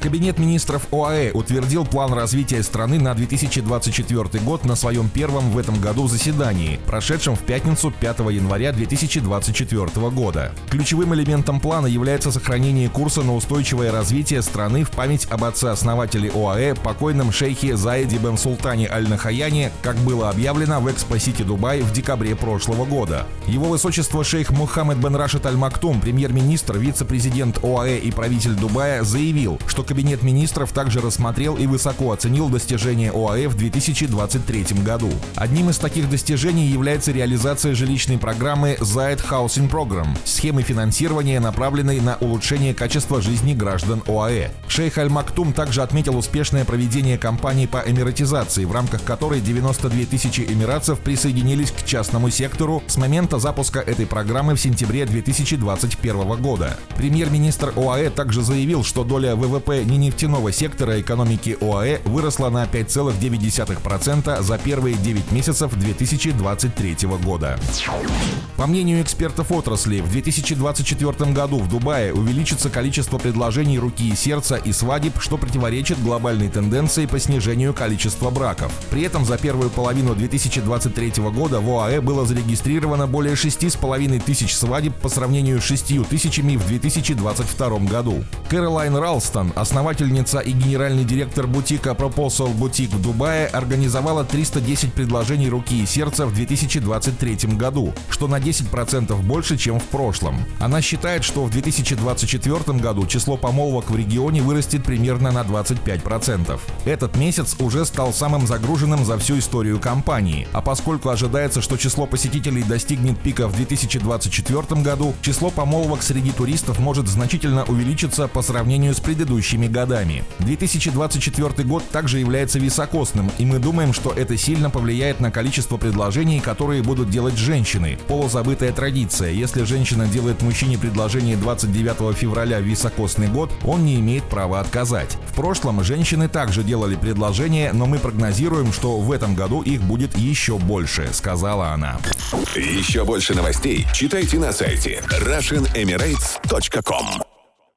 Кабинет министров ОАЭ утвердил план развития страны на 2024 год на своем первом в этом году заседании, прошедшем в пятницу 5 января 2024 года. Ключевым элементом плана является сохранение курса на устойчивое развитие страны в память об отце-основателе ОАЭ, покойном шейхе Заиде бен Султане Аль-Нахаяне, как было объявлено в Экспо-Сити Дубай в декабре прошлого года. Его высочество шейх Мухаммед бен Рашид Аль-Мактум, премьер-министр, вице-президент ОАЭ и правитель Дубая, заявил, что Кабинет министров также рассмотрел и высоко оценил достижения ОАЭ в 2023 году. Одним из таких достижений является реализация жилищной программы Zayed Housing Program, схемы финансирования, направленной на улучшение качества жизни граждан ОАЭ. Шейх Аль-Мактум также отметил успешное проведение кампании по эмиратизации, в рамках которой 92 тысячи эмиратцев присоединились к частному сектору с момента запуска этой программы в сентябре 2021 года. Премьер-министр ОАЭ также заявил, что доля ВВП ненефтяного сектора экономики ОАЭ выросла на 5,9% за первые 9 месяцев 2023 года. По мнению экспертов отрасли, в 2024 году в Дубае увеличится количество предложений руки и сердца и свадеб, что противоречит глобальной тенденции по снижению количества браков. При этом за первую половину 2023 года в ОАЭ было зарегистрировано более 6,5 тысяч свадеб по сравнению с 6 тысячами в 2022 году. Кэролайн Ралстон, основательница и генеральный директор бутика Proposal Boutique в Дубае, организовала 310 предложений руки и сердца в 2023 году, что на 10% больше, чем в прошлом. Она считает, что в 2024 году число помолвок в регионе вырастет примерно на 25%. Этот месяц уже стал самым загруженным за всю историю компании, а поскольку ожидается, что число посетителей достигнет пика в 2024 году, число помолвок среди туристов может значительно увеличиться по сравнению с предыдущими годами. 2024 год также является високосным, и мы думаем, что это сильно повлияет на количество предложений, которые будут делать женщины. Полузабытая традиция. Если женщина делает мужчине предложение 29 февраля в високосный год, он не имеет права отказать. В прошлом женщины также делали предложения, но мы прогнозируем, что в этом году их будет еще больше, сказала она. Еще больше новостей читайте на сайте RussianEmirates.com